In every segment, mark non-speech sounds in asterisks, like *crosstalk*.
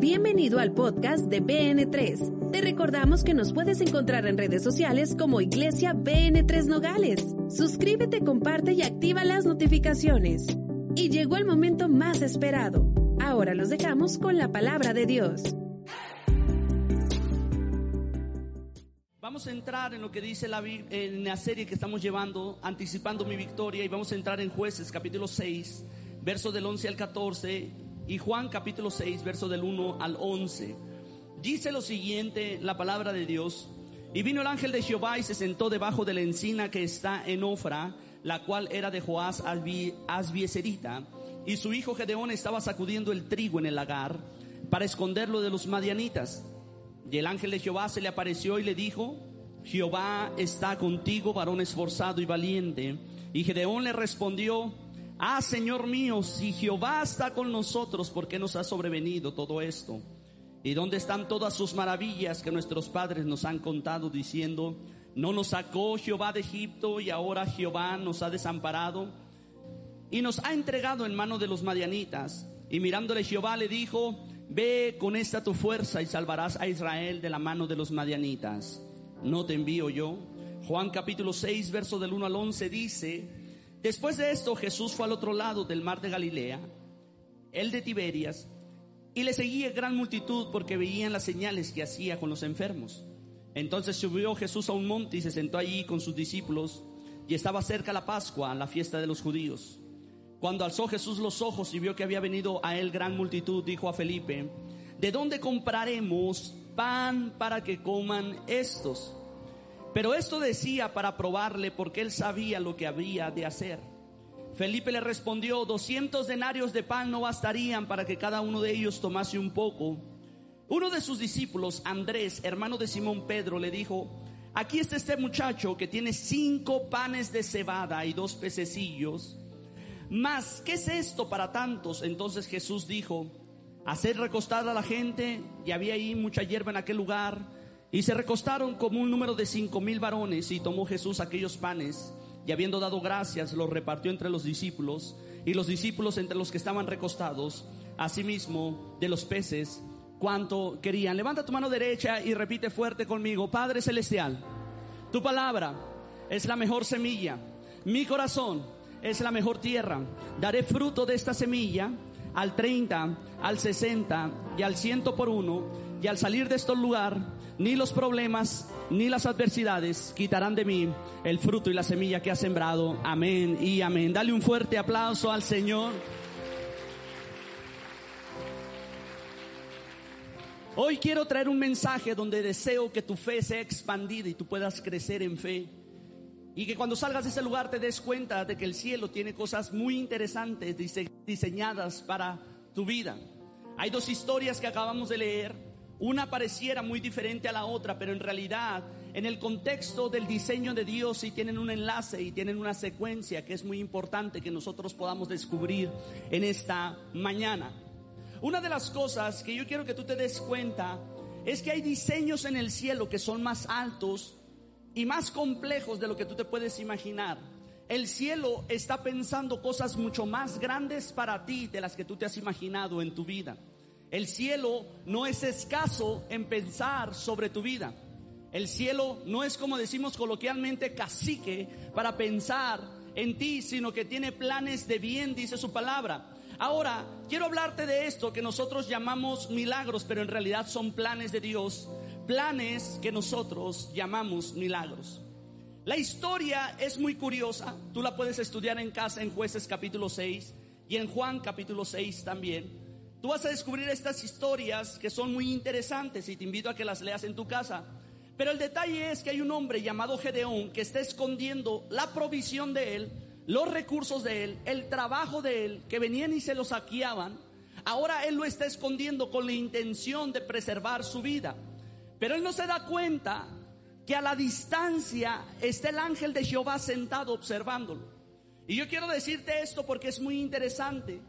Bienvenido al podcast de BN3. Te recordamos que nos puedes encontrar en redes sociales como Iglesia BN3 Nogales. Suscríbete, comparte y activa las notificaciones. Y llegó el momento más esperado. Ahora los dejamos con la palabra de Dios. Vamos a entrar en lo que dice la, serie que estamos llevando, anticipando mi victoria, y vamos a entrar en jueces capítulo 6, verso del 11 al 14 y Juan capítulo 6, verso del 1 al 11. Dice lo siguiente la palabra de Dios. Y vino el ángel de Jehová y se sentó debajo de la encina que está en Ofra, la cual era de Joás Asbieserita. Y su hijo Gedeón estaba sacudiendo el trigo en el lagar para esconderlo de los madianitas. Y el ángel de Jehová se le apareció y le dijo, Jehová está contigo, varón esforzado y valiente. Y Gedeón le respondió, Ah, Señor mío, si Jehová está con nosotros, ¿por qué nos ha sobrevenido todo esto? ¿Y dónde están todas sus maravillas que nuestros padres nos han contado diciendo, no nos sacó Jehová de Egipto y ahora Jehová nos ha desamparado y nos ha entregado en mano de los madianitas? Y mirándole Jehová le dijo, ve con esta tu fuerza y salvarás a Israel de la mano de los madianitas. ¿No te envío yo? Juan capítulo 6, verso del 1 al 11 dice, Después de esto Jesús fue al otro lado del mar de Galilea, el de Tiberias, y le seguía gran multitud porque veían las señales que hacía con los enfermos. Entonces subió Jesús a un monte y se sentó allí con sus discípulos, y estaba cerca la Pascua, la fiesta de los judíos. Cuando alzó Jesús los ojos y vio que había venido a él gran multitud, dijo a Felipe, ¿de dónde compraremos pan para que coman estos? Pero esto decía para probarle porque él sabía lo que había de hacer. Felipe le respondió, doscientos denarios de pan no bastarían para que cada uno de ellos tomase un poco. Uno de sus discípulos, Andrés, hermano de Simón Pedro, le dijo, aquí está este muchacho que tiene cinco panes de cebada y dos pececillos. Mas, ¿qué es esto para tantos? Entonces Jesús dijo, hacer recostar a la gente, y había ahí mucha hierba en aquel lugar y se recostaron como un número de cinco mil varones y tomó Jesús aquellos panes y habiendo dado gracias los repartió entre los discípulos y los discípulos entre los que estaban recostados, asimismo de los peces, cuanto querían. Levanta tu mano derecha y repite fuerte conmigo, Padre Celestial, tu palabra es la mejor semilla, mi corazón es la mejor tierra, daré fruto de esta semilla al 30, al 60 y al ciento por uno y al salir de este lugar ni los problemas, ni las adversidades quitarán de mí el fruto y la semilla que ha sembrado. Amén y amén. Dale un fuerte aplauso al Señor. Hoy quiero traer un mensaje donde deseo que tu fe sea expandida y tú puedas crecer en fe. Y que cuando salgas de ese lugar te des cuenta de que el cielo tiene cosas muy interesantes diseñadas para tu vida. Hay dos historias que acabamos de leer una pareciera muy diferente a la otra, pero en realidad en el contexto del diseño de Dios sí tienen un enlace y tienen una secuencia que es muy importante que nosotros podamos descubrir en esta mañana. Una de las cosas que yo quiero que tú te des cuenta es que hay diseños en el cielo que son más altos y más complejos de lo que tú te puedes imaginar. El cielo está pensando cosas mucho más grandes para ti de las que tú te has imaginado en tu vida. El cielo no es escaso en pensar sobre tu vida. El cielo no es como decimos coloquialmente cacique para pensar en ti, sino que tiene planes de bien, dice su palabra. Ahora, quiero hablarte de esto que nosotros llamamos milagros, pero en realidad son planes de Dios, planes que nosotros llamamos milagros. La historia es muy curiosa, tú la puedes estudiar en casa en jueces capítulo 6 y en Juan capítulo 6 también. Tú vas a descubrir estas historias que son muy interesantes y te invito a que las leas en tu casa. Pero el detalle es que hay un hombre llamado Gedeón que está escondiendo la provisión de él, los recursos de él, el trabajo de él, que venían y se lo saqueaban. Ahora él lo está escondiendo con la intención de preservar su vida. Pero él no se da cuenta que a la distancia está el ángel de Jehová sentado observándolo. Y yo quiero decirte esto porque es muy interesante.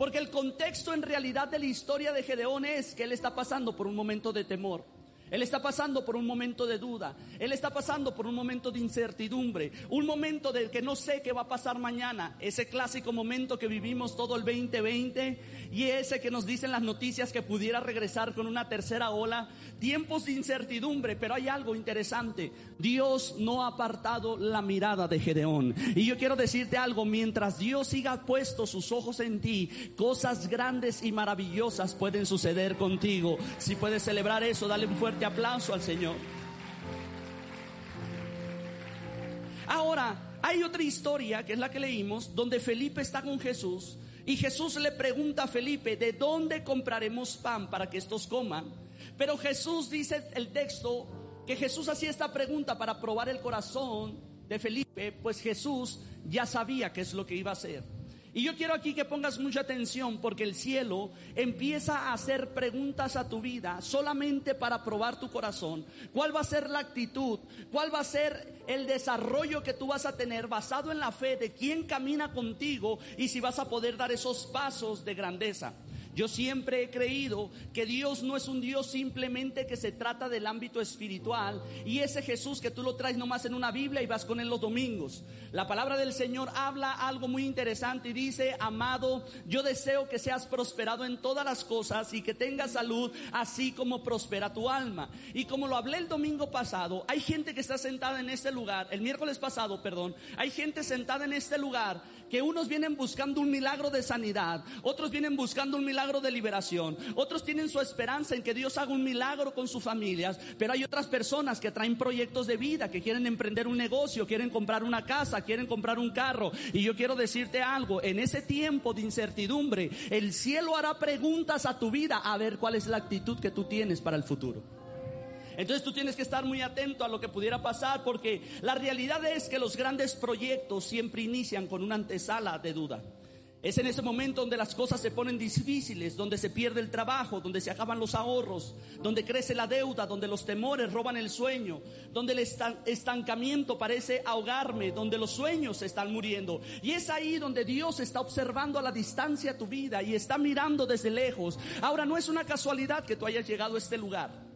Porque el contexto en realidad de la historia de Gedeón es que él está pasando por un momento de temor. Él está pasando por un momento de duda. Él está pasando por un momento de incertidumbre. Un momento de que no sé qué va a pasar mañana. Ese clásico momento que vivimos todo el 2020 y ese que nos dicen las noticias que pudiera regresar con una tercera ola. Tiempos de incertidumbre, pero hay algo interesante. Dios no ha apartado la mirada de Gedeón. Y yo quiero decirte algo. Mientras Dios siga puesto sus ojos en ti, cosas grandes y maravillosas pueden suceder contigo. Si puedes celebrar eso, dale un fuerte aplauso al Señor. Ahora, hay otra historia que es la que leímos, donde Felipe está con Jesús y Jesús le pregunta a Felipe, ¿de dónde compraremos pan para que estos coman? Pero Jesús dice el texto que Jesús hacía esta pregunta para probar el corazón de Felipe, pues Jesús ya sabía qué es lo que iba a hacer. Y yo quiero aquí que pongas mucha atención porque el cielo empieza a hacer preguntas a tu vida solamente para probar tu corazón. ¿Cuál va a ser la actitud? ¿Cuál va a ser el desarrollo que tú vas a tener basado en la fe de quién camina contigo y si vas a poder dar esos pasos de grandeza? Yo siempre he creído que Dios no es un Dios simplemente que se trata del ámbito espiritual y ese Jesús que tú lo traes nomás en una Biblia y vas con él los domingos. La palabra del Señor habla algo muy interesante y dice, amado, yo deseo que seas prosperado en todas las cosas y que tengas salud así como prospera tu alma. Y como lo hablé el domingo pasado, hay gente que está sentada en este lugar, el miércoles pasado, perdón, hay gente sentada en este lugar que unos vienen buscando un milagro de sanidad, otros vienen buscando un milagro de liberación, otros tienen su esperanza en que Dios haga un milagro con sus familias, pero hay otras personas que traen proyectos de vida, que quieren emprender un negocio, quieren comprar una casa, quieren comprar un carro. Y yo quiero decirte algo, en ese tiempo de incertidumbre, el cielo hará preguntas a tu vida a ver cuál es la actitud que tú tienes para el futuro. Entonces tú tienes que estar muy atento a lo que pudiera pasar porque la realidad es que los grandes proyectos siempre inician con una antesala de duda. Es en ese momento donde las cosas se ponen difíciles, donde se pierde el trabajo, donde se acaban los ahorros, donde crece la deuda, donde los temores roban el sueño, donde el estancamiento parece ahogarme, donde los sueños están muriendo. Y es ahí donde Dios está observando a la distancia tu vida y está mirando desde lejos. Ahora no es una casualidad que tú hayas llegado a este lugar.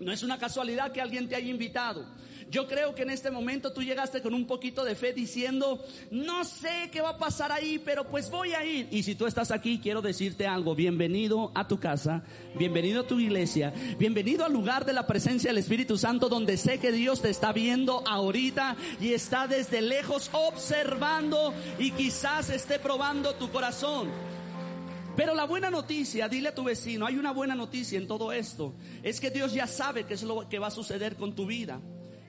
No es una casualidad que alguien te haya invitado. Yo creo que en este momento tú llegaste con un poquito de fe diciendo, no sé qué va a pasar ahí, pero pues voy a ir. Y si tú estás aquí, quiero decirte algo. Bienvenido a tu casa, bienvenido a tu iglesia, bienvenido al lugar de la presencia del Espíritu Santo donde sé que Dios te está viendo ahorita y está desde lejos observando y quizás esté probando tu corazón. Pero la buena noticia, dile a tu vecino, hay una buena noticia en todo esto, es que Dios ya sabe qué es lo que va a suceder con tu vida,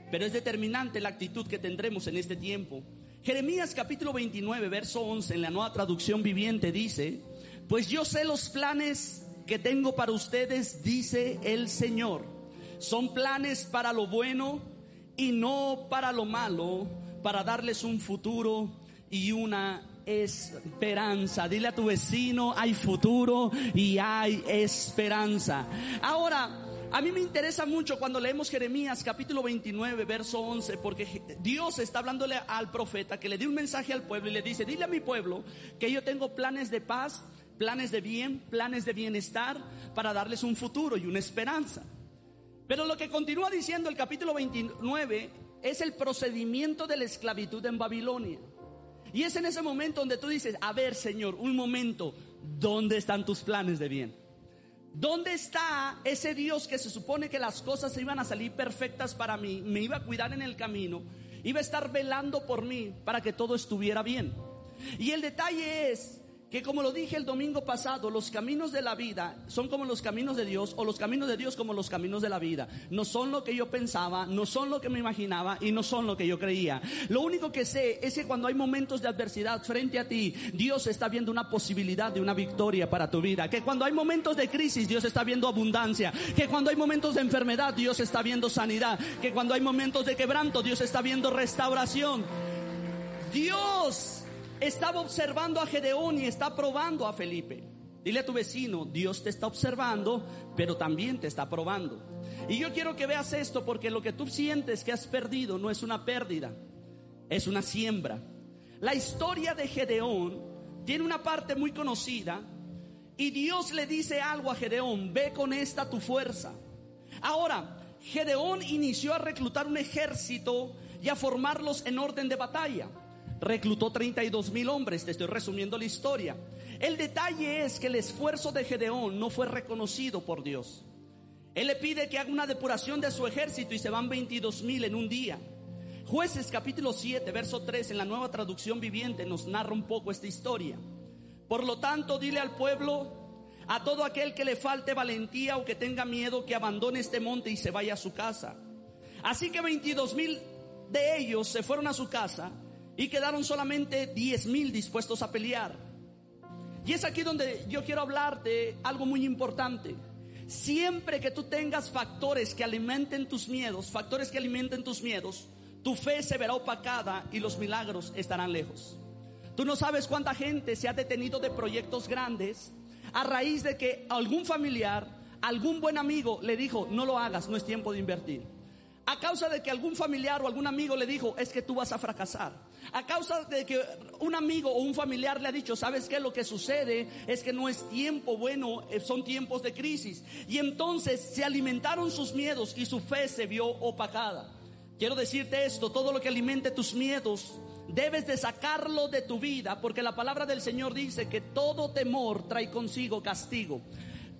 pero es determinante la actitud que tendremos en este tiempo. Jeremías capítulo 29, verso 11, en la nueva traducción viviente dice, pues yo sé los planes que tengo para ustedes, dice el Señor. Son planes para lo bueno y no para lo malo, para darles un futuro y una esperanza. Dile a tu vecino, hay futuro y hay esperanza. Ahora, a mí me interesa mucho cuando leemos Jeremías capítulo 29, verso 11, porque Dios está hablándole al profeta que le dio un mensaje al pueblo y le dice, dile a mi pueblo que yo tengo planes de paz, planes de bien, planes de bienestar para darles un futuro y una esperanza. Pero lo que continúa diciendo el capítulo 29 es el procedimiento de la esclavitud en Babilonia. Y es en ese momento donde tú dices, a ver Señor, un momento, ¿dónde están tus planes de bien? ¿Dónde está ese Dios que se supone que las cosas iban a salir perfectas para mí, me iba a cuidar en el camino, iba a estar velando por mí para que todo estuviera bien? Y el detalle es que como lo dije el domingo pasado, los caminos de la vida son como los caminos de Dios o los caminos de Dios como los caminos de la vida. No son lo que yo pensaba, no son lo que me imaginaba y no son lo que yo creía. Lo único que sé es que cuando hay momentos de adversidad frente a ti, Dios está viendo una posibilidad de una victoria para tu vida. Que cuando hay momentos de crisis, Dios está viendo abundancia. Que cuando hay momentos de enfermedad, Dios está viendo sanidad. Que cuando hay momentos de quebranto, Dios está viendo restauración. Dios estaba observando a Gedeón y está probando a Felipe. Dile a tu vecino, Dios te está observando, pero también te está probando. Y yo quiero que veas esto porque lo que tú sientes que has perdido no es una pérdida, es una siembra. La historia de Gedeón tiene una parte muy conocida y Dios le dice algo a Gedeón, ve con esta tu fuerza. Ahora, Gedeón inició a reclutar un ejército y a formarlos en orden de batalla. Reclutó 32 mil hombres, te estoy resumiendo la historia. El detalle es que el esfuerzo de Gedeón no fue reconocido por Dios. Él le pide que haga una depuración de su ejército y se van 22 mil en un día. Jueces capítulo 7, verso 3 en la nueva traducción viviente nos narra un poco esta historia. Por lo tanto, dile al pueblo, a todo aquel que le falte valentía o que tenga miedo, que abandone este monte y se vaya a su casa. Así que 22 mil de ellos se fueron a su casa y quedaron solamente 10 mil dispuestos a pelear. Y es aquí donde yo quiero hablar de algo muy importante. Siempre que tú tengas factores que alimenten tus miedos, factores que alimenten tus miedos, tu fe se verá opacada y los milagros estarán lejos. Tú no sabes cuánta gente se ha detenido de proyectos grandes a raíz de que algún familiar, algún buen amigo le dijo, no lo hagas, no es tiempo de invertir. A causa de que algún familiar o algún amigo le dijo, es que tú vas a fracasar. A causa de que un amigo o un familiar le ha dicho, ¿sabes qué? Lo que sucede es que no es tiempo bueno, eh, son tiempos de crisis. Y entonces se alimentaron sus miedos y su fe se vio opacada. Quiero decirte esto, todo lo que alimente tus miedos, debes de sacarlo de tu vida, porque la palabra del Señor dice que todo temor trae consigo castigo.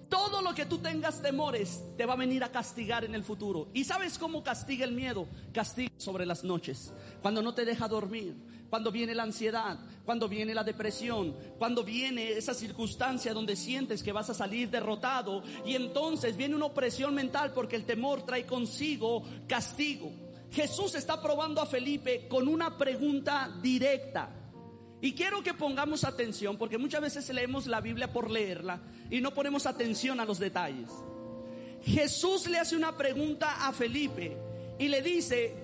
Todo lo que tú tengas temores te va a venir a castigar en el futuro. ¿Y sabes cómo castiga el miedo? Castiga sobre las noches, cuando no te deja dormir, cuando viene la ansiedad, cuando viene la depresión, cuando viene esa circunstancia donde sientes que vas a salir derrotado y entonces viene una opresión mental porque el temor trae consigo castigo. Jesús está probando a Felipe con una pregunta directa. Y quiero que pongamos atención, porque muchas veces leemos la Biblia por leerla y no ponemos atención a los detalles. Jesús le hace una pregunta a Felipe y le dice,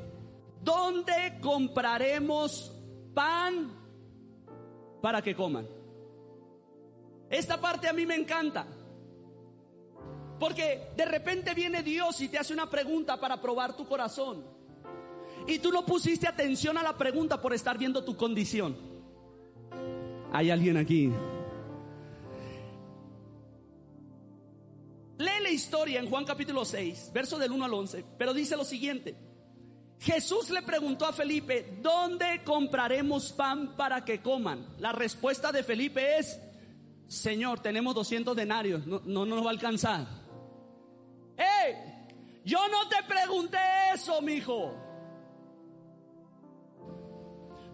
¿dónde compraremos pan para que coman? Esta parte a mí me encanta. Porque de repente viene Dios y te hace una pregunta para probar tu corazón. Y tú no pusiste atención a la pregunta por estar viendo tu condición. Hay alguien aquí. Lee la historia en Juan capítulo 6, verso del 1 al 11, pero dice lo siguiente. Jesús le preguntó a Felipe, ¿dónde compraremos pan para que coman? La respuesta de Felipe es, Señor, tenemos 200 denarios, no, no, nos va a alcanzar. ¡Eh! Yo no te pregunté eso, mi hijo.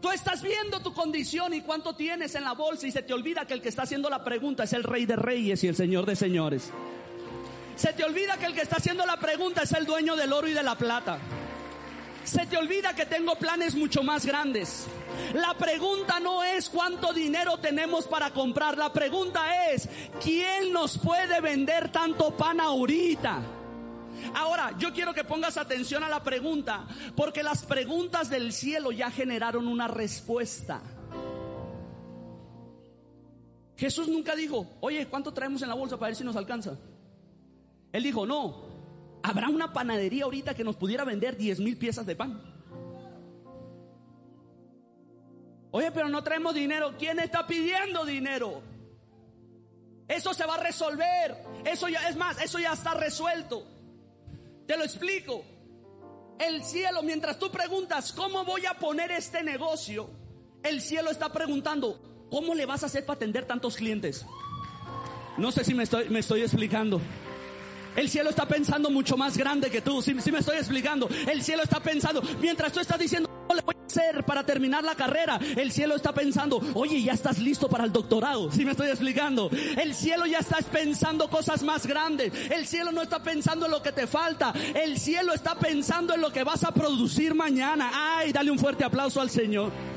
Tú estás viendo tu condición y cuánto tienes en la bolsa y se te olvida que el que está haciendo la pregunta es el rey de reyes y el señor de señores. Se te olvida que el que está haciendo la pregunta es el dueño del oro y de la plata. Se te olvida que tengo planes mucho más grandes. La pregunta no es cuánto dinero tenemos para comprar. La pregunta es, ¿quién nos puede vender tanto pan ahorita? Ahora, yo quiero que pongas atención a la pregunta, porque las preguntas del cielo ya generaron una respuesta. Jesús nunca dijo, oye, ¿cuánto traemos en la bolsa para ver si nos alcanza? Él dijo, no, habrá una panadería ahorita que nos pudiera vender 10 mil piezas de pan. Oye, pero no traemos dinero. ¿Quién está pidiendo dinero? Eso se va a resolver. Eso ya es más, eso ya está resuelto. Te lo explico. El cielo, mientras tú preguntas, ¿cómo voy a poner este negocio? El cielo está preguntando, ¿cómo le vas a hacer para atender tantos clientes? No sé si me estoy, me estoy explicando. El cielo está pensando mucho más grande que tú. Si, me estoy explicando. El cielo está pensando, mientras tú estás diciendo, ¿cómo le voy a hacer para terminar la carrera? El cielo está pensando, oye, ya estás listo para el doctorado. Si me estoy explicando. El cielo ya está pensando cosas más grandes. El cielo no está pensando en lo que te falta. El cielo está pensando en lo que vas a producir mañana. Ay, dale un fuerte aplauso al Señor.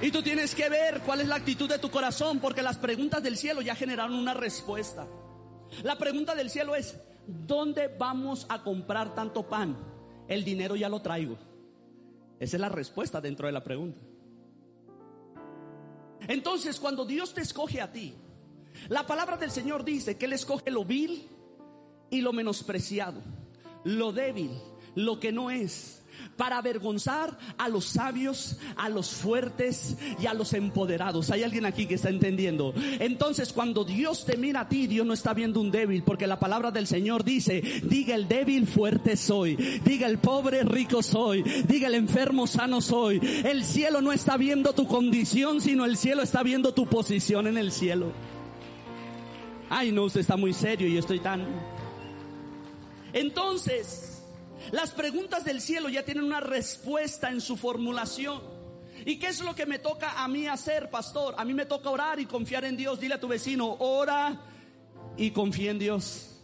Y tú tienes que ver cuál es la actitud de tu corazón, porque las preguntas del cielo ya generaron una respuesta. La pregunta del cielo es, ¿dónde vamos a comprar tanto pan? El dinero ya lo traigo. Esa es la respuesta dentro de la pregunta. Entonces, cuando Dios te escoge a ti, la palabra del Señor dice que Él escoge lo vil y lo menospreciado, lo débil, lo que no es, para avergonzar a los sabios, a los fuertes y a los empoderados. Hay alguien aquí que está entendiendo. Entonces, cuando Dios te mira a ti, Dios no está viendo un débil, porque la palabra del Señor dice, diga el débil fuerte soy, diga el pobre rico soy, diga el enfermo sano soy. El cielo no está viendo tu condición, sino el cielo está viendo tu posición en el cielo. Ay, no, usted está muy serio y yo estoy tan... Entonces, las preguntas del cielo ya tienen una respuesta en su formulación. ¿Y qué es lo que me toca a mí hacer, pastor? A mí me toca orar y confiar en Dios. Dile a tu vecino, ora y confía en Dios.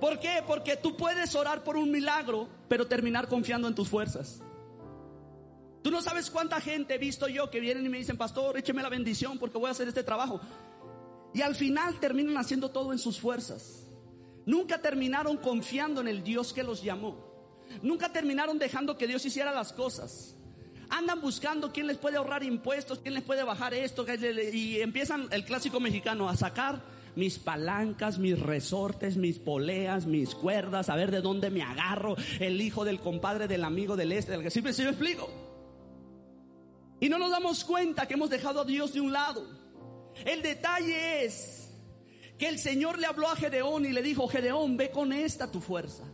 ¿Por qué? Porque tú puedes orar por un milagro, pero terminar confiando en tus fuerzas. Tú no sabes cuánta gente he visto yo que vienen y me dicen, pastor, écheme la bendición porque voy a hacer este trabajo. Y al final terminan haciendo todo en sus fuerzas. Nunca terminaron confiando en el Dios que los llamó. Nunca terminaron dejando que Dios hiciera las cosas. Andan buscando quién les puede ahorrar impuestos, quién les puede bajar esto. Y empiezan el clásico mexicano a sacar mis palancas, mis resortes, mis poleas, mis cuerdas, a ver de dónde me agarro, el hijo del compadre, del amigo, del este, del que siempre se me explico. Y no nos damos cuenta que hemos dejado a Dios de un lado. El detalle es que el Señor le habló a Gedeón y le dijo, Gedeón, ve con esta tu fuerza.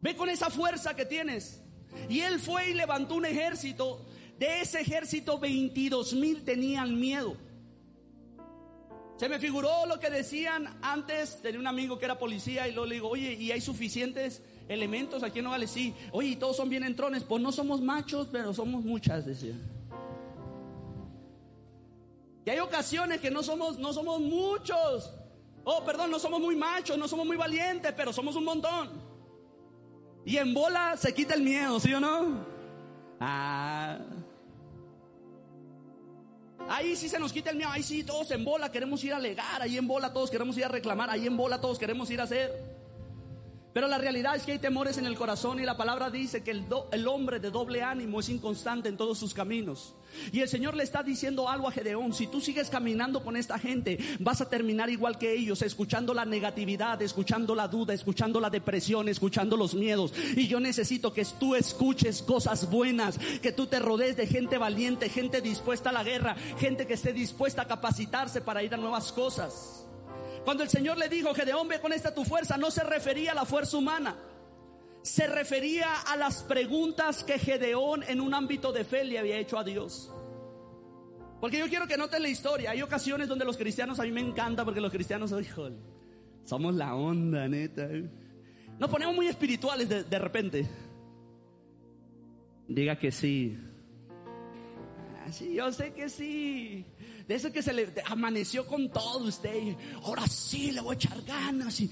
Ve con esa fuerza que tienes. Y él fue y levantó un ejército. De ese ejército 22 mil tenían miedo. Se me figuró lo que decían antes. Tenía un amigo que era policía y luego le digo, oye, ¿y hay suficientes elementos aquí en Nogales? Sí. Oye, ¿y todos son bien entrones? Pues no somos machos, pero somos muchas, decía. Y hay ocasiones que no somos, no somos muchos. Oh, perdón, no somos muy machos, no somos muy valientes, pero somos un montón. Y en bola se quita el miedo, ¿sí o no? Ah. Ahí sí se nos quita el miedo, ahí sí todos en bola queremos ir a alegar, ahí en bola todos queremos ir a reclamar, ahí en bola todos queremos ir a hacer. Pero la realidad es que hay temores en el corazón y la palabra dice que el, el, hombre de doble ánimo es inconstante en todos sus caminos. Y el Señor le está diciendo algo a Gedeón, si tú sigues caminando con esta gente, vas a terminar igual que ellos, escuchando la negatividad, escuchando la duda, escuchando la depresión, escuchando los miedos. Y yo necesito que tú escuches cosas buenas, que tú te rodees de gente valiente, gente dispuesta a la guerra, gente que esté dispuesta a capacitarse para ir a nuevas cosas. Cuando el Señor le dijo, Gedeón, ve con esta tu fuerza, no se refería a la fuerza humana. Se refería a las preguntas que Gedeón en un ámbito de fe le había hecho a Dios. Porque yo quiero que noten la historia. Hay ocasiones donde los cristianos, a mí me encanta porque los cristianos, híjole, somos la onda, neta. Nos ponemos muy espirituales de, de repente. Diga que sí. Sí, yo sé que sí. De ese que se le amaneció con todo usted. ahora sí le voy a echar ganas.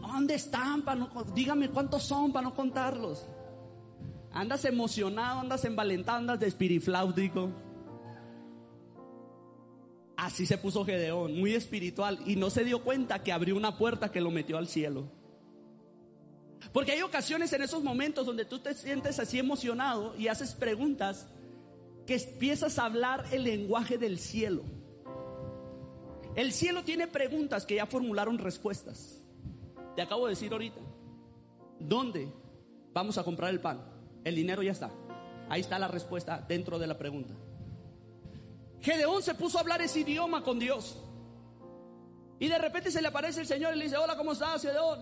¿Dónde están? Dígame cuántos son para no contarlos. Andas emocionado, andas envalentado, andas de espirifláutico. Así se puso Gedeón, muy espiritual, y no se dio cuenta que abrió una puerta que lo metió al cielo. Porque hay ocasiones en esos momentos donde tú te sientes así emocionado y haces preguntas empiezas a hablar el lenguaje del cielo. El cielo tiene preguntas que ya formularon respuestas. Te acabo de decir ahorita. ¿Dónde vamos a comprar el pan? El dinero ya está. Ahí está la respuesta dentro de la pregunta. Gedeón se puso a hablar ese idioma con Dios. Y de repente se le aparece el Señor y le dice, hola, ¿cómo estás, Gedeón?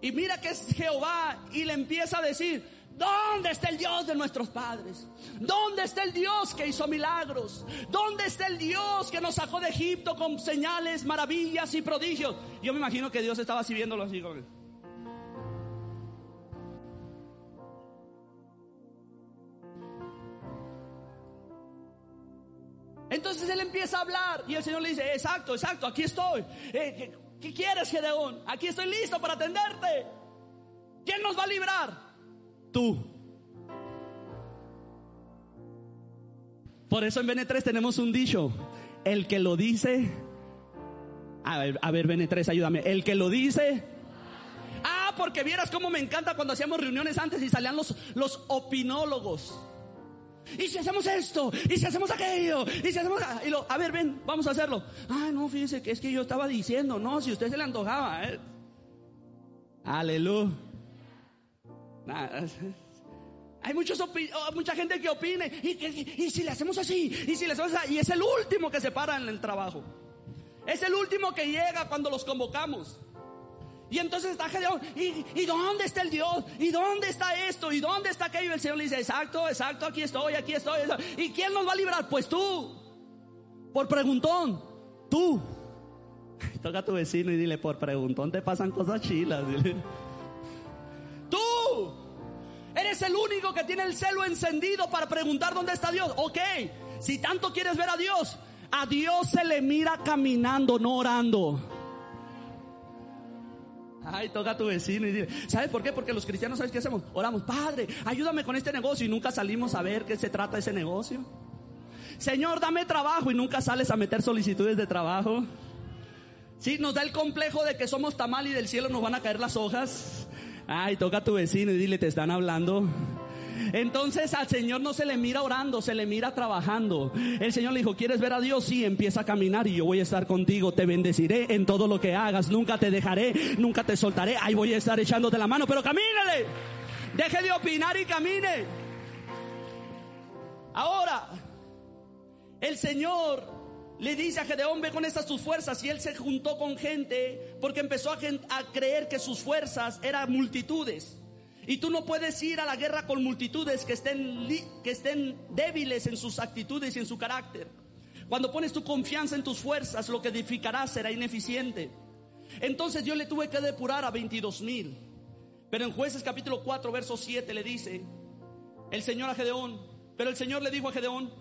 Y mira que es Jehová y le empieza a decir, ¿Dónde está el Dios de nuestros padres? ¿Dónde está el Dios que hizo milagros? ¿Dónde está el Dios que nos sacó de Egipto con señales, maravillas y prodigios? Yo me imagino que Dios estaba así viéndolo así. Entonces él empieza a hablar y el Señor le dice, exacto, exacto, aquí estoy. Eh, ¿qué, quieres, Gedeón? Aquí estoy listo para atenderte. ¿Quién nos va a librar? Tú. Por eso en Bene 3 tenemos un dicho, el que lo dice, a ver, a ver Bene 3, ayúdame, el que lo dice, ah, porque vieras cómo me encanta cuando hacíamos reuniones antes y salían los, los opinólogos. Y si hacemos esto, y si hacemos aquello, y si hacemos. Lo, a ver, ven, vamos a hacerlo. Ah, no, fíjese que es que yo estaba diciendo, no, si usted se le antojaba. ¿eh? Aleluya. Hay muchos oh, mucha gente que opine. ¿Y, si le hacemos así? ¿Y si le hacemos así? Y es el último que se para en el trabajo. Es el último que llega cuando los convocamos. Y entonces está Gedeón, ¿y, dónde está el Dios? ¿Y dónde está esto? ¿Y dónde está aquello? Y el Señor le dice, exacto, exacto, aquí estoy, aquí estoy. ¿Y quién nos va a librar? Pues tú. Por preguntón, tú. *laughs* Toca a tu vecino y dile, por preguntón te pasan cosas chilas. Tú. El único que tiene el celo encendido para preguntar dónde está Dios. Ok, si tanto quieres ver a Dios, a Dios se le mira caminando, no orando. Ay, toca a tu vecino y dile, ¿sabes por qué? Porque los cristianos, ¿sabes qué hacemos? Oramos, Padre, ayúdame con este negocio y nunca salimos a ver qué se trata ese negocio. Señor, dame trabajo y nunca sales a meter solicitudes de trabajo. Sí, nos da el complejo de que somos tamal y del cielo nos van a caer las hojas. Ay, toca a tu vecino y dile, te están hablando. Entonces al Señor no se le mira orando, se le mira trabajando. El Señor le dijo, ¿quieres ver a Dios? Sí, empieza a caminar y yo voy a estar contigo, te bendeciré en todo lo que hagas, nunca te dejaré, nunca te soltaré, ahí voy a estar echándote la mano, pero camínale. Deje de opinar y camine. Ahora, el Señor le dice a Gedeón, ve con estas tus fuerzas. Y él se juntó con gente porque empezó a, a creer que sus fuerzas eran multitudes. Y tú no puedes ir a la guerra con multitudes que estén, que estén débiles en sus actitudes y en su carácter. Cuando pones tu confianza en tus fuerzas, lo que edificarás será ineficiente. Entonces yo le tuve que depurar a 22 mil. Pero en jueces capítulo 4, verso 7 le dice el Señor a Gedeón, pero el Señor le dijo a Gedeón,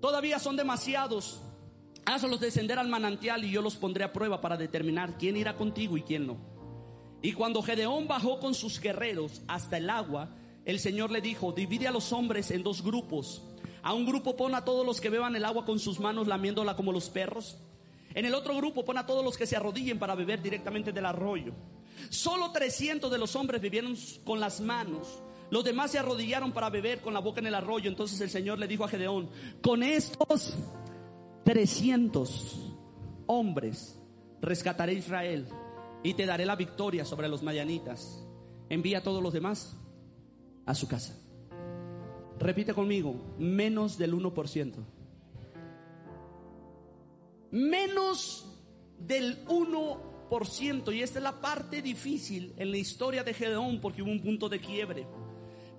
todavía son demasiados, hazlos descender al manantial y yo los pondré a prueba para determinar quién irá contigo y quién no. Y cuando Gedeón bajó con sus guerreros hasta el agua, el Señor le dijo, divide a los hombres en dos grupos. A un grupo pon a todos los que beban el agua con sus manos lamiéndola como los perros. En el otro grupo pon a todos los que se arrodillen para beber directamente del arroyo. Solo 300 de los hombres vivieron con las manos. Los demás se arrodillaron para beber con la boca en el arroyo. Entonces el Señor le dijo a Gedeón, con estos 300 hombres rescataré a Israel y te daré la victoria sobre los mayanitas. Envía a todos los demás a su casa. Repite conmigo, menos del 1%. Menos del 1%. Y esta es la parte difícil en la historia de Gedeón porque hubo un punto de quiebre.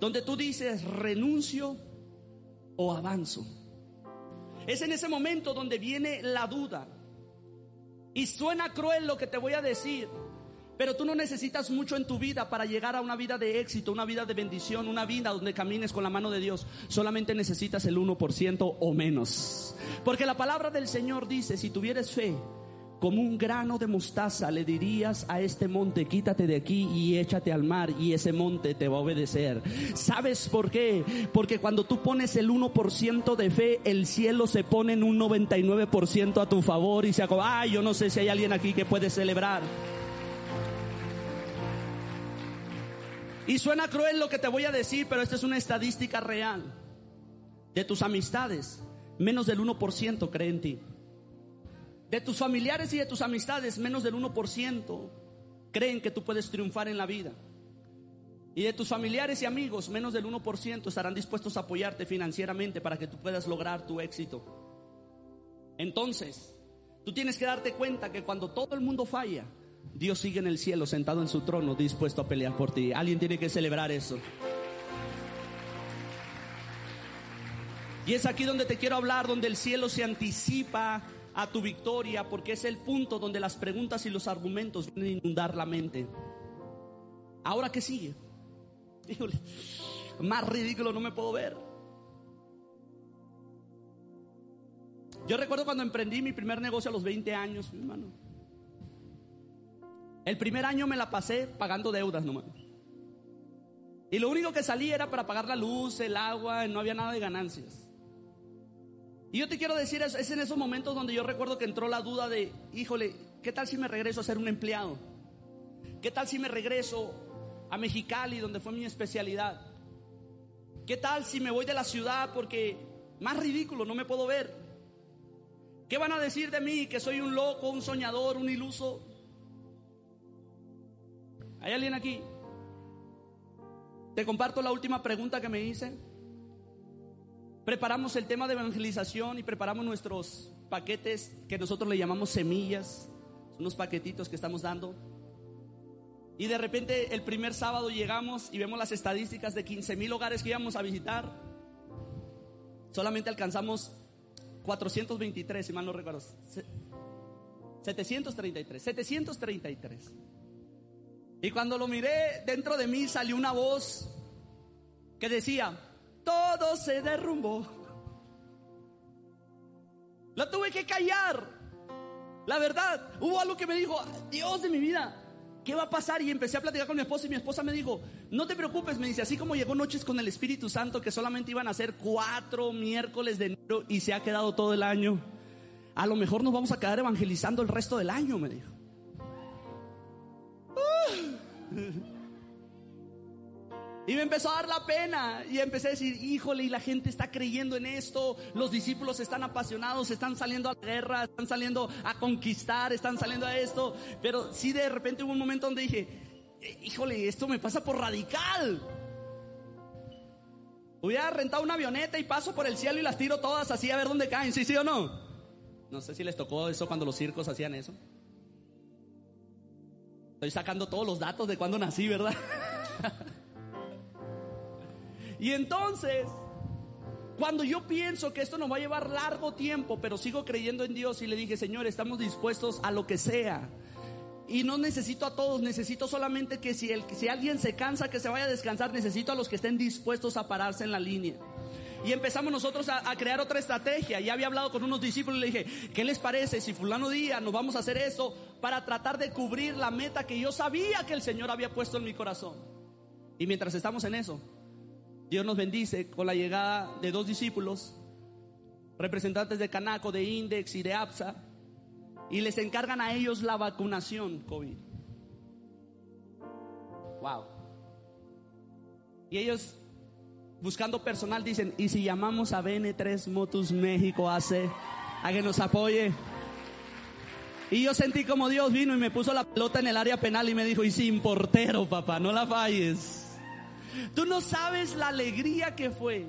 Donde tú dices renuncio o avanzo. Es en ese momento donde viene la duda. Y suena cruel lo que te voy a decir, pero tú no necesitas mucho en tu vida para llegar a una vida de éxito, una vida de bendición, una vida donde camines con la mano de Dios. Solamente necesitas el 1% o menos. Porque la palabra del Señor dice, si tuvieres fe, como un grano de mostaza le dirías a este monte, quítate de aquí y échate al mar y ese monte te va a obedecer. ¿Sabes por qué? Porque cuando tú pones el 1% de fe, el cielo se pone en un 99% a tu favor y se acaba, ay, yo no sé si hay alguien aquí que puede celebrar. Y suena cruel lo que te voy a decir, pero esta es una estadística real. De tus amistades, menos del 1% cree en ti. De tus familiares y de tus amistades, menos del 1% creen que tú puedes triunfar en la vida. Y de tus familiares y amigos, menos del 1% estarán dispuestos a apoyarte financieramente para que tú puedas lograr tu éxito. Entonces, tú tienes que darte cuenta que cuando todo el mundo falla, Dios sigue en el cielo sentado en su trono dispuesto a pelear por ti. Alguien tiene que celebrar eso. Y es aquí donde te quiero hablar, donde el cielo se anticipa a tu victoria, porque es el punto donde las preguntas y los argumentos vienen a inundar la mente. Ahora que sigue, *laughs* más ridículo no me puedo ver. Yo recuerdo cuando emprendí mi primer negocio a los 20 años, mi hermano. El primer año me la pasé pagando deudas nomás. Y lo único que salía era para pagar la luz, el agua, no había nada de ganancias. Y yo te quiero decir, es, es en esos momentos donde yo recuerdo que entró la duda de, híjole, ¿qué tal si me regreso a ser un empleado? ¿Qué tal si me regreso a Mexicali, donde fue mi especialidad? ¿Qué tal si me voy de la ciudad porque más ridículo, no me puedo ver? ¿Qué van a decir de mí? Que soy un loco, un soñador, un iluso. ¿Hay alguien aquí? Te comparto la última pregunta que me hice. Preparamos el tema de evangelización y preparamos nuestros paquetes que nosotros le llamamos semillas, unos paquetitos que estamos dando. Y de repente el primer sábado llegamos y vemos las estadísticas de 15 mil hogares que íbamos a visitar. Solamente alcanzamos 423, si mal no recuerdo. 733, 733. Y cuando lo miré, dentro de mí salió una voz que decía, todo se derrumbó. La tuve que callar. La verdad, hubo algo que me dijo, Dios de mi vida, ¿qué va a pasar? Y empecé a platicar con mi esposa y mi esposa me dijo, no te preocupes, me dice, así como llegó noches con el Espíritu Santo que solamente iban a ser cuatro miércoles de enero y se ha quedado todo el año, a lo mejor nos vamos a quedar evangelizando el resto del año, me dijo. Y me empezó a dar la pena y empecé a decir, híjole, y la gente está creyendo en esto, los discípulos están apasionados, están saliendo a la guerra, están saliendo a conquistar, están saliendo a esto. Pero sí de repente hubo un momento donde dije, eh, híjole, esto me pasa por radical. Hubiera rentado una avioneta y paso por el cielo y las tiro todas así a ver dónde caen, sí, sí o no. No sé si les tocó eso cuando los circos hacían eso. Estoy sacando todos los datos de cuando nací, ¿verdad? *laughs* Y entonces, cuando yo pienso que esto nos va a llevar largo tiempo, pero sigo creyendo en Dios y le dije, Señor, estamos dispuestos a lo que sea. Y no necesito a todos, necesito solamente que si, alguien se cansa, que se vaya a descansar, necesito a los que estén dispuestos a pararse en la línea. Y empezamos nosotros a, a, crear otra estrategia. Ya había hablado con unos discípulos y le dije, ¿qué les parece si fulano día nos vamos a hacer eso para tratar de cubrir la meta que yo sabía que el Señor había puesto en mi corazón? Y mientras estamos en eso, Dios nos bendice con la llegada de dos discípulos, representantes de Canaco, de Index y de APSA, y les encargan a ellos la vacunación COVID. Wow. Y ellos, buscando personal, dicen, ¿y si llamamos a BN3 Motus México hace a que nos apoye? Y yo sentí como Dios vino y me puso la pelota en el área penal y me dijo, y sin portero, papá, no la falles. Tú no sabes la alegría que fue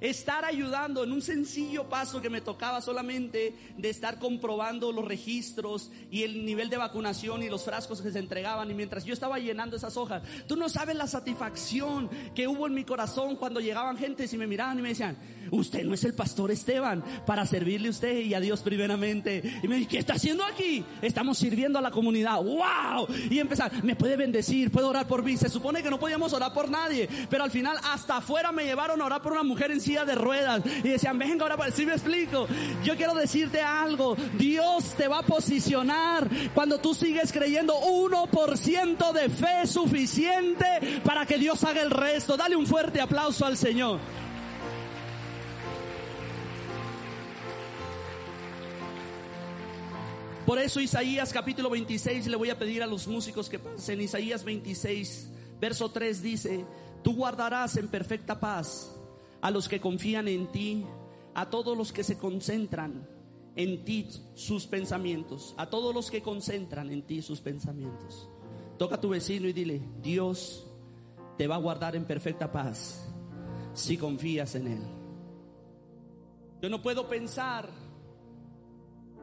estar ayudando en un sencillo paso que me tocaba solamente de estar comprobando los registros y el nivel de vacunación y los frascos que se entregaban. Y mientras yo estaba llenando esas hojas, tú no sabes la satisfacción que hubo en mi corazón cuando llegaban gentes y me miraban y me decían, usted no es el pastor Esteban para servirle a usted y a Dios primeramente. Y me dije, ¿qué está haciendo aquí? Estamos sirviendo a la comunidad. ¡Wow! Y empezar, me puede bendecir, puedo orar por mí. Se supone que no podíamos orar por nadie, pero al final hasta afuera me llevaron a orar por una mujer en de ruedas y decían, venga ahora para si me explico. Yo quiero decirte algo, Dios te va a posicionar cuando tú sigues creyendo 1% de fe suficiente para que Dios haga el resto. Dale un fuerte aplauso al Señor. Por eso Isaías capítulo 26 le voy a pedir a los músicos que pasen. Isaías 26, verso 3 dice, tú guardarás en perfecta paz a los que confían en ti, a todos los que se concentran en ti sus pensamientos, a todos los que concentran en ti sus pensamientos. Toca a tu vecino y dile, Dios te va a guardar en perfecta paz si confías en Él. Yo no puedo pensar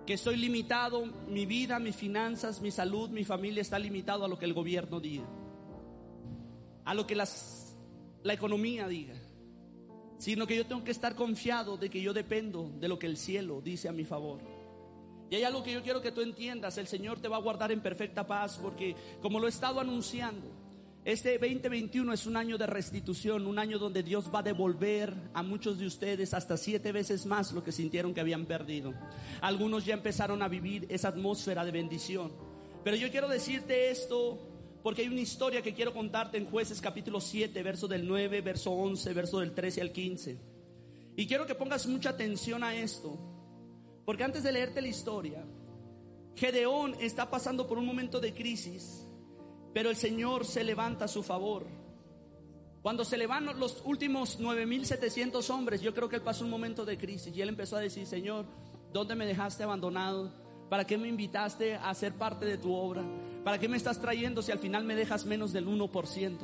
que estoy limitado, mi vida, mis finanzas, mi salud, mi familia está limitado a lo que el gobierno diga, a lo que las, la economía diga, sino que yo tengo que estar confiado de que yo dependo de lo que el cielo dice a mi favor. Y hay algo que yo quiero que tú entiendas, el Señor te va a guardar en perfecta paz porque como lo he estado anunciando, este 2021 es un año de restitución, un año donde Dios va a devolver a muchos de ustedes hasta siete veces más lo que sintieron que habían perdido. Algunos ya empezaron a vivir esa atmósfera de bendición. Pero yo quiero decirte esto porque hay una historia que quiero contarte en jueces capítulo 7, verso del 9, verso 11, verso del 13 al 15. Y quiero que pongas mucha atención a esto, porque antes de leerte la historia, Gedeón está pasando por un momento de crisis pero el Señor se levanta a su favor. Cuando se levantan los últimos 9.700 hombres, yo creo que él pasó un momento de crisis y él empezó a decir, Señor, ¿dónde me dejaste abandonado? ¿Para qué me invitaste a ser parte de tu obra? ¿Para qué me estás trayendo si al final me dejas menos del 1%?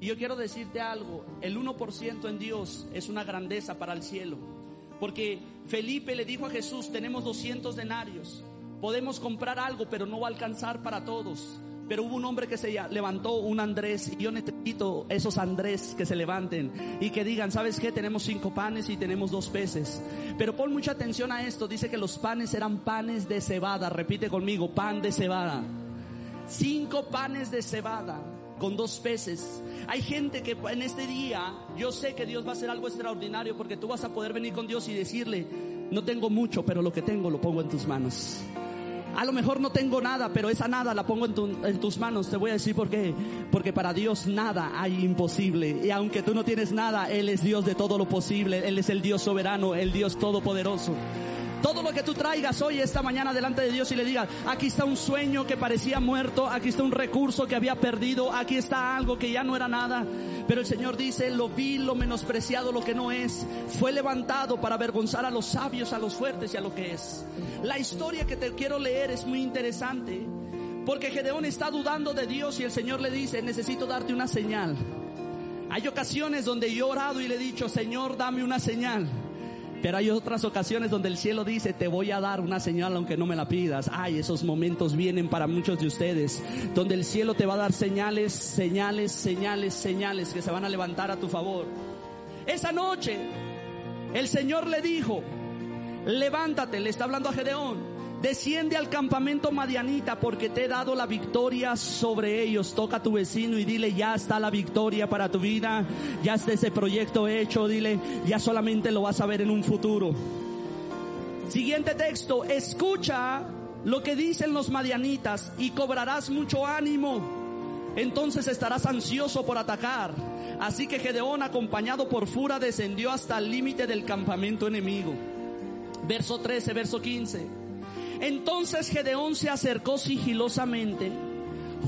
Y yo quiero decirte algo, el 1% en Dios es una grandeza para el cielo. Porque Felipe le dijo a Jesús, tenemos 200 denarios, podemos comprar algo, pero no va a alcanzar para todos. Pero hubo un hombre que se levantó, un Andrés, y yo necesito esos Andrés que se levanten y que digan, ¿sabes qué? Tenemos cinco panes y tenemos dos peces. Pero pon mucha atención a esto, dice que los panes eran panes de cebada, repite conmigo, pan de cebada. Cinco panes de cebada con dos peces. Hay gente que en este día, yo sé que Dios va a hacer algo extraordinario porque tú vas a poder venir con Dios y decirle, no tengo mucho, pero lo que tengo lo pongo en tus manos. A lo mejor no tengo nada, pero esa nada la pongo en, tus manos. Te voy a decir por qué. Porque para Dios nada hay imposible. Y aunque tú no tienes nada, Él es Dios de todo lo posible. Él es el Dios soberano, el Dios todopoderoso. Todo lo que tú traigas hoy, esta mañana, delante de Dios y le digas, aquí está un sueño que parecía muerto, aquí está un recurso que había perdido, aquí está algo que ya no era nada. Pero el Señor dice, lo vil, lo menospreciado, lo que no es, fue levantado para avergonzar a los sabios, a los fuertes y a lo que es. La historia que te quiero leer es muy interesante, porque Gedeón está dudando de Dios y el Señor le dice, necesito darte una señal. Hay ocasiones donde yo he orado y le he dicho, Señor, dame una señal. Pero hay otras ocasiones donde el cielo dice, te voy a dar una señal aunque no me la pidas. Ay, esos momentos vienen para muchos de ustedes, donde el cielo te va a dar señales, señales, señales, señales que se van a levantar a tu favor. Esa noche, el Señor le dijo, levántate, le está hablando a Gedeón, Desciende al campamento Madianita porque te he dado la victoria sobre ellos. Toca a tu vecino y dile, ya está la victoria para tu vida, ya está ese proyecto hecho, dile, ya solamente lo vas a ver en un futuro. Siguiente texto, escucha lo que dicen los Madianitas y cobrarás mucho ánimo. Entonces estarás ansioso por atacar. Así que Gedeón, acompañado por Fura, descendió hasta el límite del campamento enemigo. Verso 13, verso 15. Entonces Gedeón se acercó sigilosamente,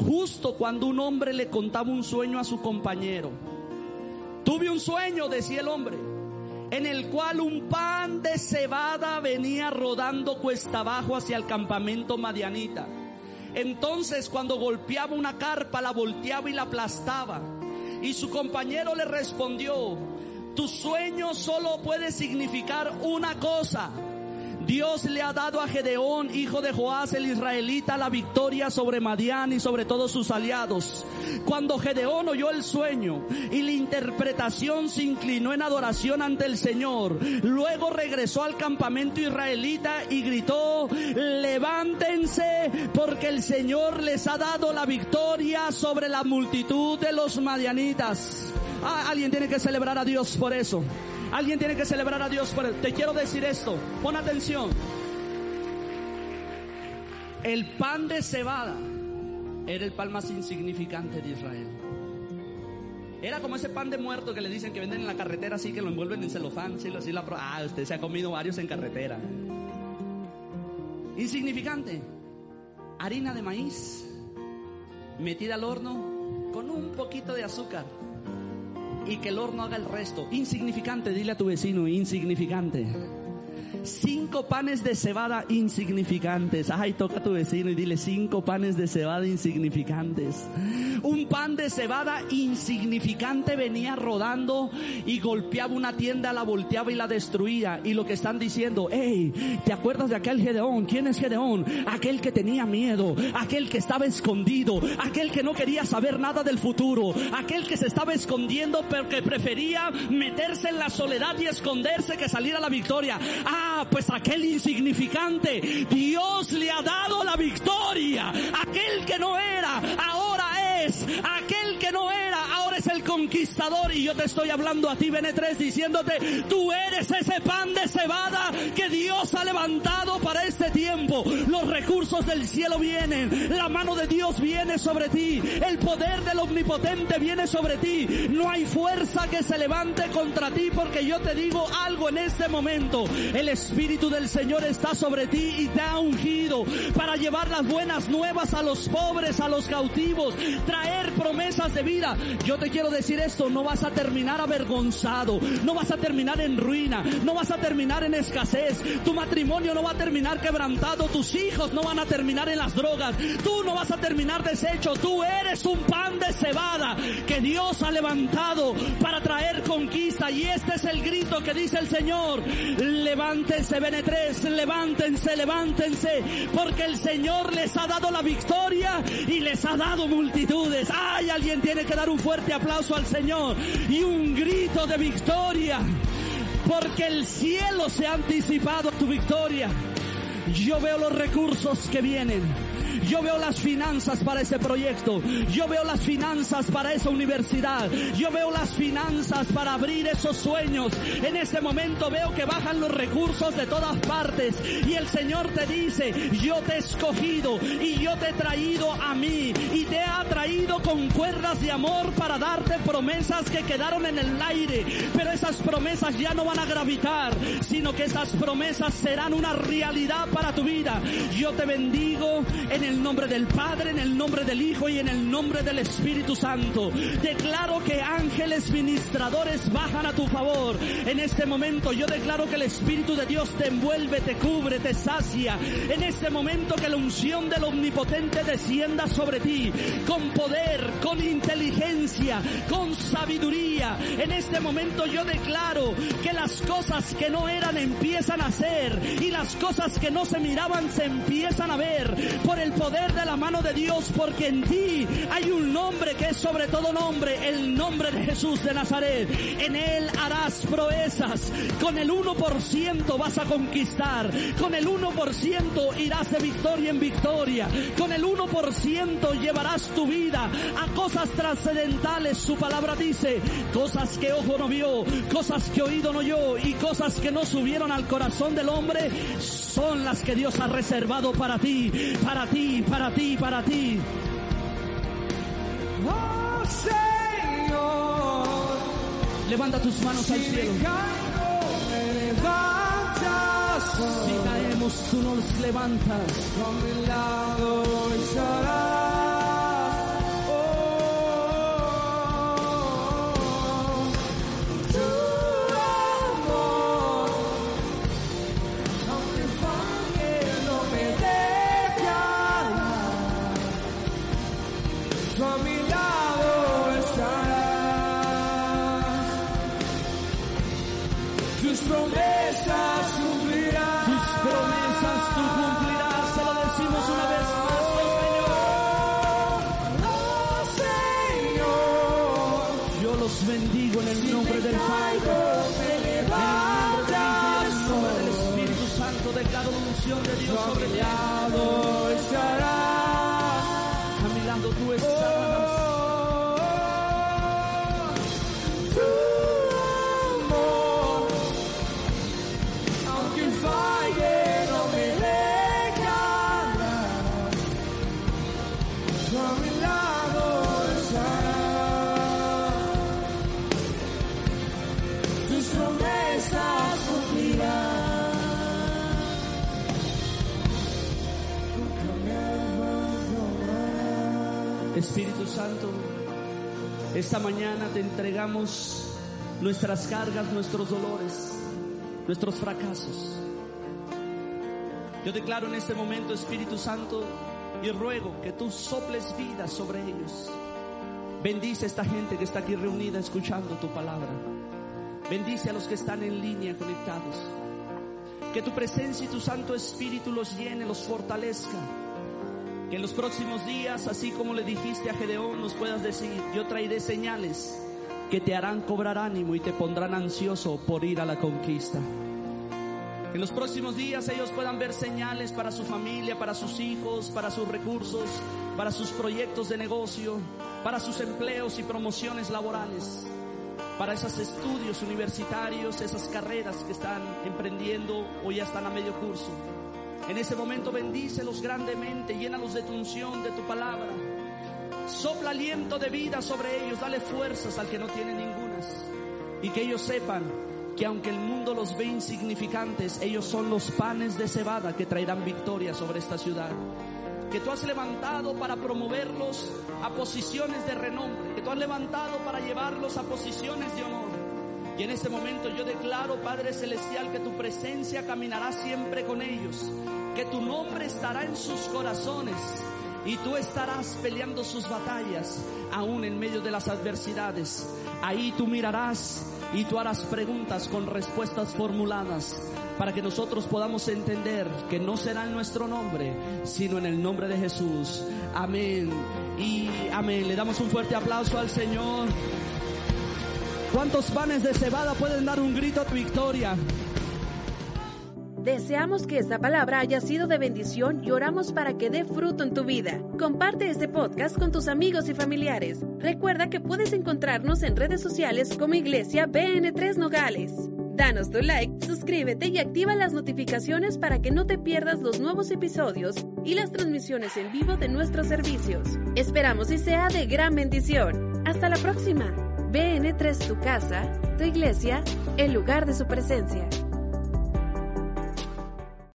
justo cuando un hombre le contaba un sueño a su compañero. Tuve un sueño, decía el hombre, en el cual un pan de cebada venía rodando cuesta abajo hacia el campamento madianita. Entonces cuando golpeaba una carpa la volteaba y la aplastaba. Y su compañero le respondió, tu sueño solo puede significar una cosa Dios le ha dado a Gedeón, hijo de Joás el israelita, la victoria sobre Madián y sobre todos sus aliados. Cuando Gedeón oyó el sueño y la interpretación se inclinó en adoración ante el Señor, luego regresó al campamento israelita y gritó, levántense porque el Señor les ha dado la victoria sobre la multitud de los madianitas. Ah, alguien tiene que celebrar a Dios por eso. Alguien tiene que celebrar a Dios por Te quiero decir esto. Pon atención. El pan de cebada era el pan más insignificante de Israel. Era como ese pan de muerto que le dicen que venden en la carretera, así que lo envuelven en celofán. Sí, así la, ah, usted se ha comido varios en carretera. Insignificante. Harina de maíz metida al horno con un poquito de azúcar y que el horno haga el resto. Insignificante, dile a tu vecino, insignificante. Cinco panes de cebada insignificantes. Ay, toca a tu vecino y dile cinco panes de cebada insignificantes. Un pan de cebada insignificante venía rodando y golpeaba una tienda, la volteaba y la destruía. Y lo que están diciendo, hey, ¿te acuerdas de aquel Gedeón? ¿Quién es Gedeón? Aquel que tenía miedo, aquel que estaba escondido, aquel que no quería saber nada del futuro, aquel que se estaba escondiendo porque prefería meterse en la soledad y esconderse que salir a la victoria. Pues aquel insignificante, Dios le ha dado la victoria. Aquel que no era, ahora es. Aquel que no era, ahora es el conquistador. Y yo te estoy hablando a ti, Bene3, diciéndote, tú eres ese pan de cebada que Dios ha levantado para este tiempo. Los recursos del cielo vienen. La mano de Dios viene sobre ti. El poder del omnipotente viene sobre ti. No hay fuerza que se levante contra ti porque yo te digo algo en este momento. El Espíritu del Señor está sobre ti y te ha ungido para llevar las buenas nuevas a los pobres, a los cautivos, traer promesas de vida. Yo te quiero decir esto, no vas a terminar avergonzado, no vas a terminar en ruina, no vas a terminar en escasez, tu matrimonio no va a terminar quebrantado, tus hijos no van a terminar en las drogas, tú no vas a terminar deshecho, tú eres un pan de cebada que Dios ha levantado para traer conquista y este es el grito que dice el Señor, levántense BN3, levántense, levántense, porque el Señor les ha dado la victoria y les ha dado multitudes. Alguien tiene que dar un fuerte aplauso al Señor y un grito de victoria, porque el cielo se ha anticipado a tu victoria. Yo veo los recursos que vienen. Yo veo las finanzas para ese proyecto. Yo veo las finanzas para esa universidad. Yo veo las finanzas para abrir esos sueños. En este momento veo que bajan los recursos de todas partes. Y el Señor te dice, yo te he escogido y yo te he traído a mí. Y te he traído con cuerdas de amor para darte promesas que quedaron en el aire. Pero esas promesas ya no van a gravitar, sino que esas promesas serán una realidad para tu vida. Yo te bendigo en el nombre del Padre, en el nombre del Hijo y en el nombre del Espíritu Santo. Declaro que ángeles ministradores bajan a tu favor. En este momento yo declaro que el Espíritu de Dios te envuelve, te cubre, te sacia. En este momento que la unción del Omnipotente descienda sobre ti con poder, con inteligencia, con sabiduría. En este momento yo declaro que las cosas que no eran empiezan a ser y las cosas que no se miraban se empiezan a ver por el poder de la mano de Dios, porque en ti hay un nombre que es sobre todo nombre, el nombre de Jesús de Nazaret. En él harás proezas. Con el 1% vas a conquistar. Con el 1% irás de victoria en victoria. Con el 1% llevarás tu vida a cosas trascendentales. Su palabra dice, cosas que ojo no vio, cosas que oído no oyó y cosas que no subieron al corazón del hombre son las que Dios ha reservado para ti, para ti, para ti, para ti. Oh Señor, Levanta tus manos al cielo. me caigo, me levantas. Si caemos, tú nos levantas. Con mi lado estarás. Espíritu Santo, esta mañana te entregamos nuestras cargas, nuestros dolores, nuestros fracasos. Yo declaro en este momento, Espíritu Santo, y ruego que tú soples vida sobre ellos. Bendice a esta gente que está aquí reunida escuchando tu palabra. Bendice a los que están en línea conectados. Que tu presencia y tu Santo Espíritu los llene, los fortalezca. Que en los próximos días, así como le dijiste a Gedeón, nos puedas decir, yo traeré señales que te harán cobrar ánimo y te pondrán ansioso por ir a la conquista. Que en los próximos días ellos puedan ver señales para su familia, para sus hijos, para sus recursos, para sus proyectos de negocio, para sus empleos y promociones laborales, para esos estudios universitarios, esas carreras que están emprendiendo o ya están a medio curso. En ese momento bendícelos grandemente, llénalos de tu unción, de tu palabra. Sopla aliento de vida sobre ellos, dale fuerzas al que no tiene ningunas. Y que ellos sepan que aunque el mundo los ve insignificantes, ellos son los panes de cebada que traerán victoria sobre esta ciudad. Que tú has levantado para promoverlos a posiciones de renombre, que tú has levantado para llevarlos a posiciones de honor. Y en este momento yo declaro, Padre Celestial, que tu presencia caminará siempre con ellos, que tu nombre estará en sus corazones y tú estarás peleando sus batallas aún en medio de las adversidades. Ahí tú mirarás y tú harás preguntas con respuestas formuladas para que nosotros podamos entender que no será en nuestro nombre, sino en el nombre de Jesús. Amén. Y amén. Le damos un fuerte aplauso al Señor. ¿Cuántos panes de cebada pueden dar un grito a tu victoria? Deseamos que esta palabra haya sido de bendición y oramos para que dé fruto en tu vida. Comparte este podcast con tus amigos y familiares. Recuerda que puedes encontrarnos en redes sociales como Iglesia BN3 Nogales. Danos tu like, suscríbete y activa las notificaciones para que no te pierdas los nuevos episodios y las transmisiones en vivo de nuestros servicios. Esperamos y sea de gran bendición. Hasta la próxima. BN3 tu casa, tu iglesia, el lugar de su presencia.